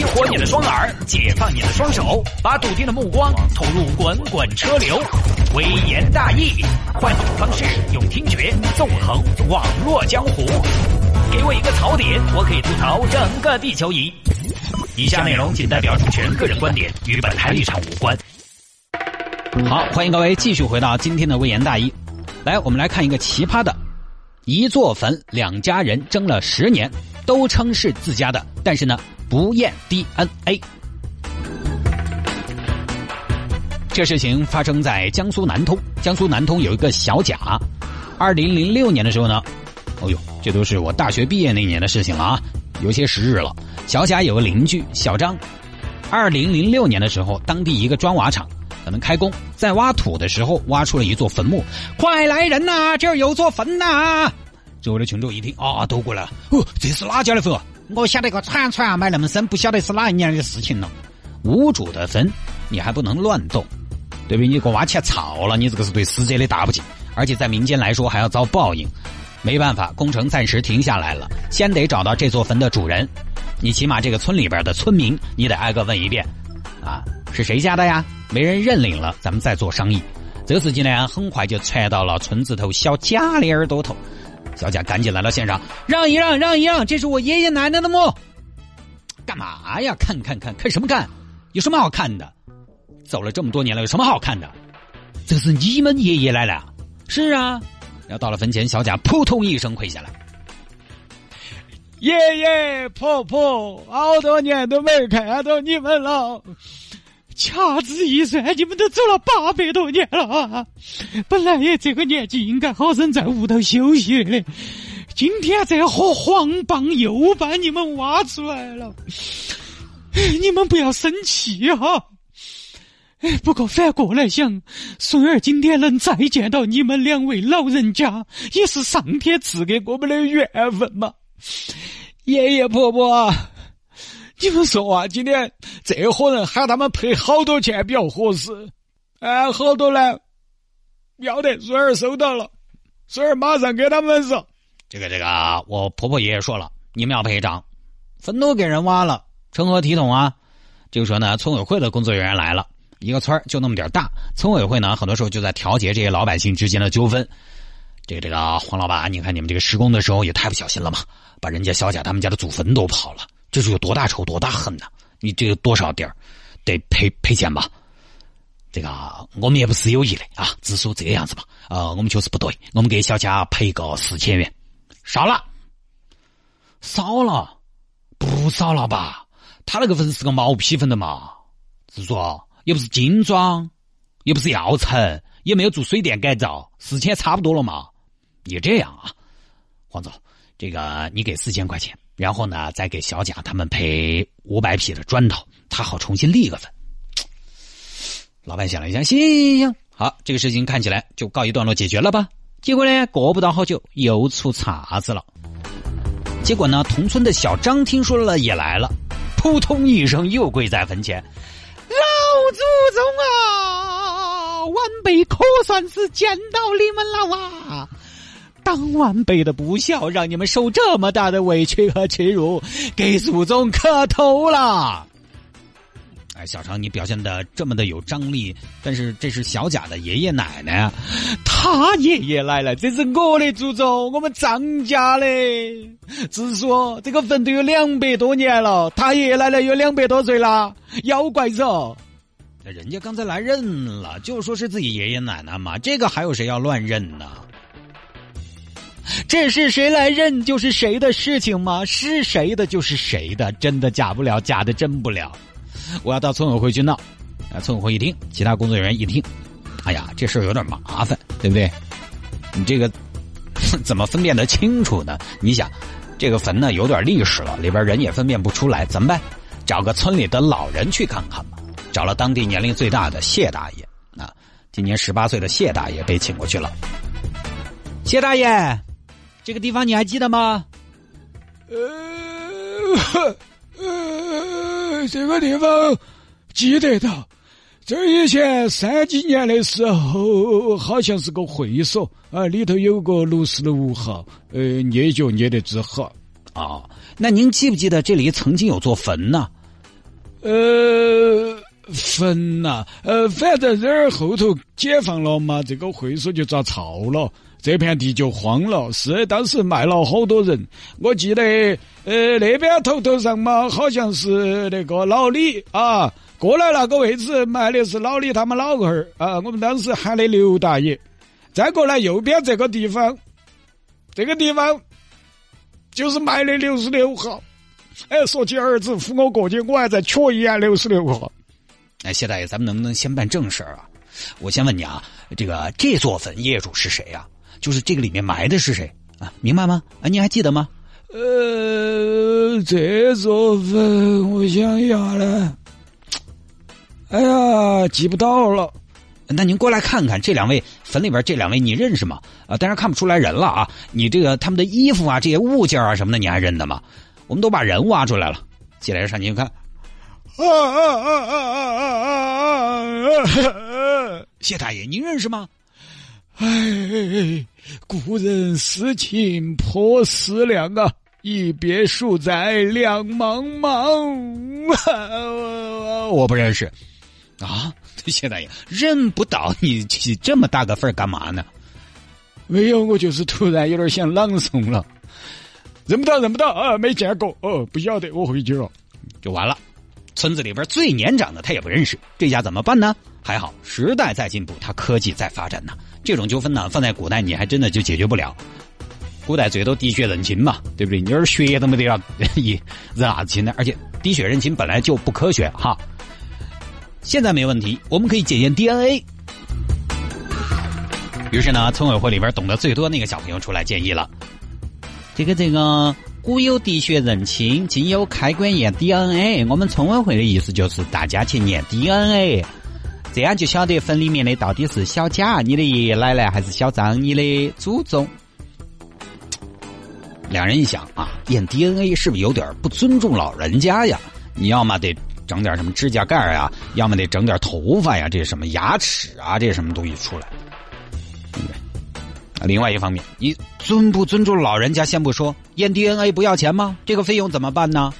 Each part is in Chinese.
激活你的双耳，解放你的双手，把笃定的目光投入滚滚车流。微言大义，换种方式，用听觉纵横网络江湖。给我一个槽点，我可以吐槽整个地球仪。以下内容仅代表主持人个人观点，与本台立场无关。好，欢迎各位继续回到今天的微言大义。来，我们来看一个奇葩的：一座坟，两家人争了十年，都称是自家的，但是呢，不验 DNA。这事情发生在江苏南通，江苏南通有一个小贾，二零零六年的时候呢，哦呦，这都是我大学毕业那年的事情了啊，有些时日了。小贾有个邻居小张，二零零六年的时候，当地一个砖瓦厂可能开工，在挖土的时候挖出了一座坟墓，快来人呐，这儿有座坟呐！周围的群众一听啊，都过来了，哦，这是哪家的坟？啊我晓得个铲铲埋那么深，不晓得是哪一年的事情了。无主的坟，你还不能乱动。对不对？你给我挖起来操了，你这个是对死者的大不敬，而且在民间来说还要遭报应。没办法，工程暂时停下来了，先得找到这座坟的主人。你起码这个村里边的村民，你得挨个问一遍，啊，是谁家的呀？没人认领了，咱们再做商议。这个事情呢，很快就传到了村子头小贾的耳朵头。小贾赶紧来到现场，让一让，让一让，这是我爷爷奶奶的墓。干嘛呀？看看看看什么看？有什么好看的？走了这么多年了，有什么好看的？这是你们爷爷奶奶？是啊。然后到了坟前，小贾扑通一声跪下来：“爷爷婆婆，好多年都没看到你们了。掐指一算，你们都走了八百多年了。本来也这个年纪应该好生在屋头休息的，今天这伙黄帮又把你们挖出来了。你们不要生气哈。”哎，不过反过来想，孙儿今天能再见到你们两位老人家，也是上天赐给我们的缘分嘛。爷爷婆婆，你们说啊，今天这伙人喊他们赔好多钱比较合适？哎，好多呢？要得，孙儿收到了，孙儿马上给他们说。这个这个，我婆婆爷爷说了，你们要赔偿，坟都给人挖了，成何体统啊？就说呢，村委会的工作人员来了。一个村就那么点大，村委会呢，很多时候就在调节这些老百姓之间的纠纷。这个这个黄老板，你看你们这个施工的时候也太不小心了嘛，把人家小贾他们家的祖坟都刨了，这是有多大仇多大恨呐？你这个多少点儿得赔赔钱吧？这个我们也不是有意的啊，只说这个样子吧。啊，我们确实不对，我们给小贾赔个四千元，少了，少了，不少了吧？他那个坟是个毛坯坟的嘛，是说。又不是精装，又不是要层，也没有做水电改造，四千差不多了嘛？你这样啊，黄总，这个你给四千块钱，然后呢，再给小贾他们赔五百匹的砖头，他好重新立个坟。老板想了一下，行行行，好，这个事情看起来就告一段落解决了吧？结果呢，过不到好久又出岔子了。结果呢，同村的小张听说了也来了，扑通一声又跪在坟前。老祖宗啊，晚辈可算是见到你们了啊！当晚辈的不孝，让你们受这么大的委屈和耻辱，给祖宗磕头了。哎，小常，你表现的这么的有张力，但是这是小贾的爷爷奶奶，他爷爷来了，这是我的祖宗，我们张家的。只说这个坟都有两百多年了，他爷爷奶奶有两百多岁了，妖怪噻。人家刚才来认了，就说是自己爷爷奶奶嘛，这个还有谁要乱认呢？这是谁来认就是谁的事情吗？是谁的就是谁的，真的假不了，假的真不了。我要到村委会去闹，啊，村委会一听，其他工作人员一听，哎呀，这事有点麻烦，对不对？你这个 怎么分辨得清楚呢？你想，这个坟呢有点历史了，里边人也分辨不出来，怎么办？找个村里的老人去看看吧。找了当地年龄最大的谢大爷，啊，今年十八岁的谢大爷被请过去了。谢大爷，这个地方你还记得吗？呃，呃，这个地方记得到。这以前三几年的时候，好像是个会所啊，里头有个六十五号，呃，捏脚捏的之好。啊，那您记不记得这里曾经有座坟呢？呃，坟呐，呃，反正这儿后头解放了嘛，这个会所就遭抄了，这片地就荒了。是当时卖了好多人，我记得，呃，那边头头上嘛，好像是那个老李啊，过来那个位置卖的是老李他们老二儿啊，我们当时喊的刘大爷。再过来右边这个地方，这个地方就是卖的六十六号。哎，说起儿子扶我过去，我还在缺一眼六十六号。哎，谢大爷，咱们能不能先办正事儿啊？我先问你啊，这个这座坟业主是谁呀？就是这个里面埋的是谁啊？明白吗？啊，你还记得吗？呃，这座坟我想一下呢，哎呀，记不到了。那您过来看看，这两位坟里边这两位你认识吗？啊，当然看不出来人了啊。你这个他们的衣服啊，这些物件啊什么的，你还认得吗？我们都把人挖出来了，进来上您看。啊啊啊啊啊啊啊！谢大爷，您认识吗？哎，故人思情颇思量啊，一别数载两茫茫。我不认识啊。谢大爷，认不到你起这么大个份儿干嘛呢？没有，我就是突然有点想朗诵了。认不到，认不到啊！没见过哦，不晓得，我回去了，就完了。村子里边最年长的他也不认识，这下怎么办呢？还好时代在进步，他科技在发展呢。这种纠纷呢，放在古代你还真的就解决不了。古代最多滴血认亲嘛，对不对？你儿血都没得了，一认啥子亲呢？而且滴血认亲本来就不科学哈。现在没问题，我们可以检验 DNA。于是呢，村委会里边懂得最多那个小朋友出来建议了：这个这个，古有滴血认亲，今有开棺验 DNA。我们村委会的意思就是大家去验 DNA，这样就晓得坟里面的到底是小贾你的爷爷奶奶，还是小张你的祖宗。两人一想啊，验 DNA 是不是有点不尊重老人家呀？你要么得。整点什么指甲盖啊，要么得整点头发呀，这什么牙齿啊，这什么东西出来？另外一方面，你尊不尊重老人家先不说，验 DNA 不要钱吗？这个费用怎么办呢？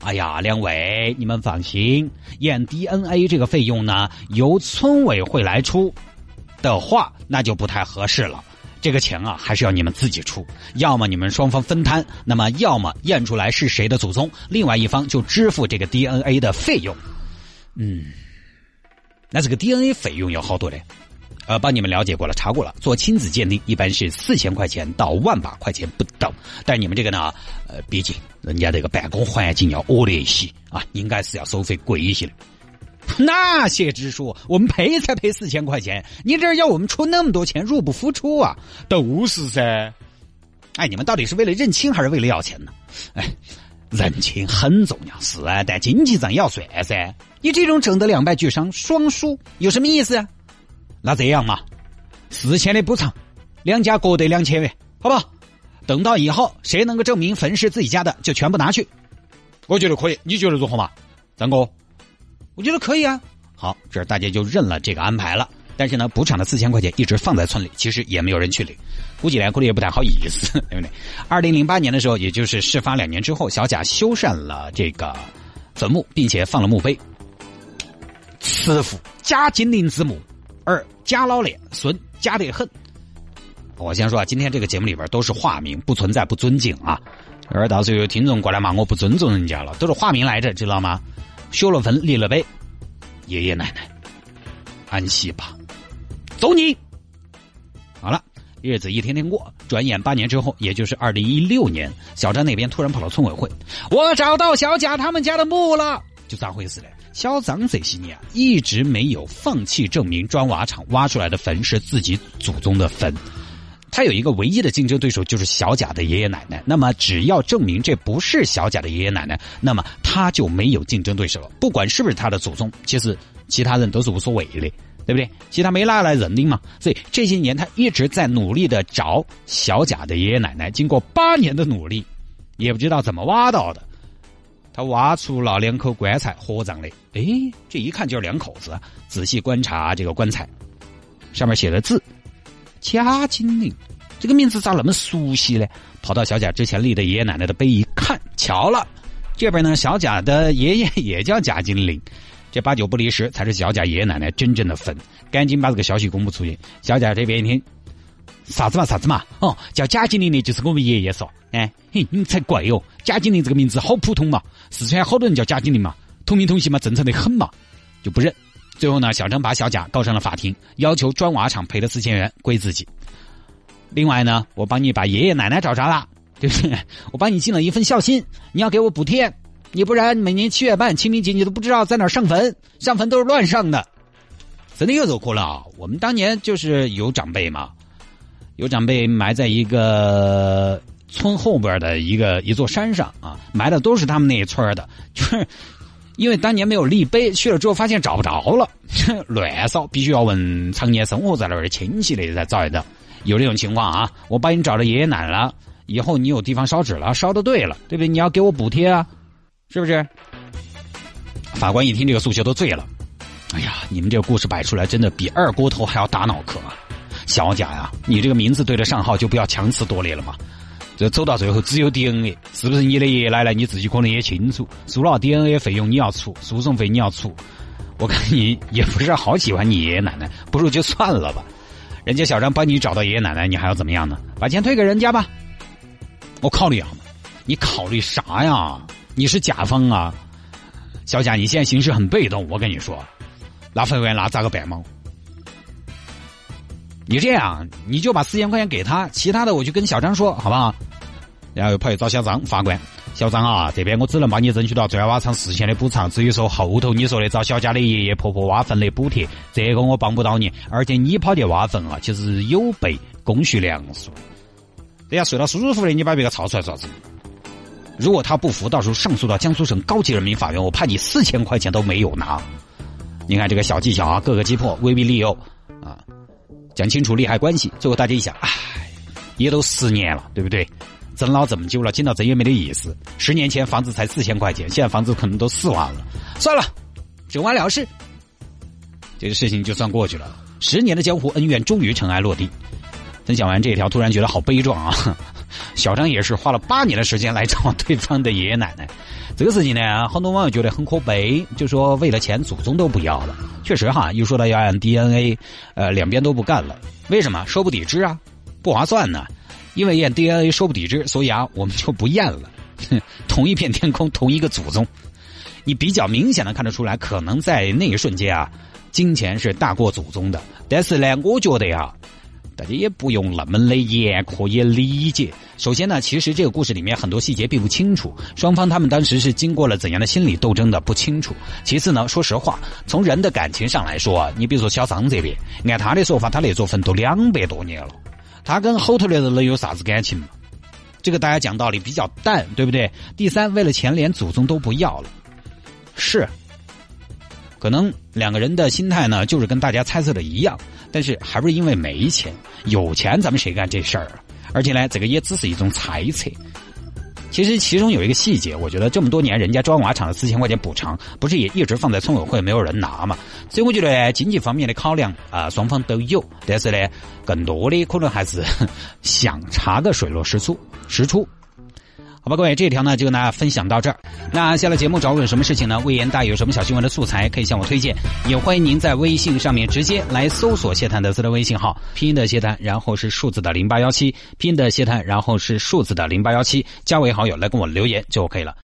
哎呀，两位，你们放心，验 DNA 这个费用呢，由村委会来出的话，那就不太合适了。这个钱啊，还是要你们自己出，要么你们双方分摊，那么要么验出来是谁的祖宗，另外一方就支付这个 DNA 的费用。嗯，那这个 DNA 费用要好多嘞？呃，帮你们了解过了，查过了，做亲子鉴定一般是四千块钱到万把块钱不等，但你们这个呢，呃，毕竟人家这个办公环境要恶劣一些啊，应该是要收费贵一些的。那些直说，我们赔才赔四千块钱，你这要我们出那么多钱，入不敷出啊！都是噻。哎，你们到底是为了认亲还是为了要钱呢？哎，认亲很重要是啊，但经济上要算噻。你这种整得两败俱伤、双输，有什么意思啊？那这样嘛，四千的补偿，两家各得两千元，好不好？等到以后谁能够证明坟是自己家的，就全部拿去。我觉得可以，你觉得如何嘛，张哥？我觉得可以啊，好，这大家就认了这个安排了。但是呢，补偿的四千块钱一直放在村里，其实也没有人去领，估计连估计也不太好意思，对不对？二零零八年的时候，也就是事发两年之后，小贾修缮了这个坟墓，并且放了墓碑：“慈父贾金林之墓，儿贾老练，孙贾德很。”我先说啊，今天这个节目里边都是化名，不存在不尊敬啊。而到时候有听众过来骂我不尊重人家了，都是化名来着，知道吗？修了坟立了碑，爷爷奶奶安息吧，走你！好了，日子一天天过，转眼八年之后，也就是二零一六年，小张那边突然跑到村委会，我找到小贾他们家的墓了，就咋回事嘞？小张这些年一直没有放弃证明砖瓦厂挖出来的坟是自己祖宗的坟。他有一个唯一的竞争对手，就是小贾的爷爷奶奶。那么，只要证明这不是小贾的爷爷奶奶，那么他就没有竞争对手了。不管是不是他的祖宗，其实其他人都是无所谓的，对不对？其他没拿来认领嘛。所以这些年他一直在努力的找小贾的爷爷奶奶。经过八年的努力，也不知道怎么挖到的，他挖出了两口棺材合葬的。哎，这一看就是两口子。仔细观察这个棺材，上面写的字。贾金玲，这个名字咋那么熟悉呢？跑到小贾之前立的爷爷奶奶的碑一看，巧了，这边呢，小贾的爷爷 也叫贾金玲，这八九不离十才是小贾爷爷奶奶真正的坟。赶紧把这个消息公布出去。小贾这边一听，啥子嘛啥子嘛，哦，叫贾金林的就是我们爷爷说，哎，嘿，你才怪哦，贾金林这个名字好普通嘛，四川好多人叫贾金林嘛，同名同姓嘛，正常的很嘛，就不认。最后呢，小张把小贾告上了法庭，要求砖瓦厂赔了四千元归自己。另外呢，我帮你把爷爷奶奶找着了。对不对？我帮你尽了一份孝心，你要给我补贴，你不然每年七月半清明节你都不知道在哪上坟，上坟都是乱上的，真的又走哭了啊！我们当年就是有长辈嘛，有长辈埋在一个村后边的一个一座山上啊，埋的都是他们那一村的，就是因为当年没有立碑，去了之后发现找不着了，乱烧，必须要问常年生活在那儿的亲戚的才找得到，有这种情况啊！我帮你找着爷爷奶奶了。以后你有地方烧纸了，烧的对了，对不对？你要给我补贴啊，是不是？法官一听这个诉求都醉了。哎呀，你们这个故事摆出来，真的比二锅头还要打脑壳啊！小贾呀，你这个名字对得上号，就不要强词夺理了嘛。这走到最后只有 DNA，是不是你的爷爷奶奶？你自己可能也清楚。输了 DNA 费用你要出，诉讼费你要出。我看你也不是好喜欢你爷爷奶奶，不如就算了吧。人家小张帮你找到爷爷奶奶，你还要怎么样呢？把钱退给人家吧。我考虑啊，你考虑啥呀？你是甲方啊，小贾，你现在形势很被动。我跟你说，拿分文那咋个办嘛？你这样，你就把四千块钱给他，其他的我就跟小张说，好不好？然后又跑去找小张，法官，小张啊，这边我只能帮你争取到砖瓦厂四千的补偿，至于说后头你说的找小家的爷爷婆婆挖坟的补贴，这个我帮不到你。而且你跑去挖坟啊，其实有悖公序良俗。人家睡到舒舒服服的，你把别个吵出来啥子？如果他不服，到时候上诉到江苏省高级人民法院，我判你四千块钱都没有拿。你看这个小技巧啊，各个击破，威逼利诱啊，讲清楚利害关系。最后大家一想，唉，也都十年了，对不对？争老这么久了，争到这也没得意思。十年前房子才四千块钱，现在房子可能都四万了。算了，整完了事，这个事情就算过去了。十年的江湖恩怨终于尘埃落地。分享完这一条，突然觉得好悲壮啊！小张也是花了八年的时间来找对方的爷爷奶奶，这个事情呢，很多网友觉得很可悲，就说为了钱，祖宗都不要了。确实哈，又说到要按 DNA，呃，两边都不干了。为什么？说不抵制啊，不划算呢。因为验 DNA 说不抵制，所以啊，我们就不验了。同一片天空，同一个祖宗，你比较明显的看得出来，可能在那一瞬间啊，金钱是大过祖宗的。但是呢，我觉得呀。大家也不用那么的严苛也理解。首先呢，其实这个故事里面很多细节并不清楚，双方他们当时是经过了怎样的心理斗争的不清楚。其次呢，说实话，从人的感情上来说，你比如说小张这边，按他的说法，他那座坟都两百多年了，他跟后头的人能有啥子感情嘛？这个大家讲道理比较淡，对不对？第三，为了钱连祖宗都不要了，是。可能两个人的心态呢，就是跟大家猜测的一样，但是还不是因为没钱，有钱咱们谁干这事儿啊？而且呢，这个也只是一种猜测。其实其中有一个细节，我觉得这么多年人家砖瓦厂的四千块钱补偿，不是也一直放在村委会没有人拿嘛？所以我觉得经济方面的考量啊，双方都有，但是呢，更多的可能还是想查个水落石出，石出。好吧，各位，这条呢就跟大家分享到这儿。那下了节目找我有什么事情呢？魏延大有什么小新闻的素材可以向我推荐，也欢迎您在微信上面直接来搜索谢探的私人微信号，拼音的谢探，然后是数字的零八幺七，拼音的谢探，然后是数字的零八幺七，加为好友来跟我留言就 OK 了。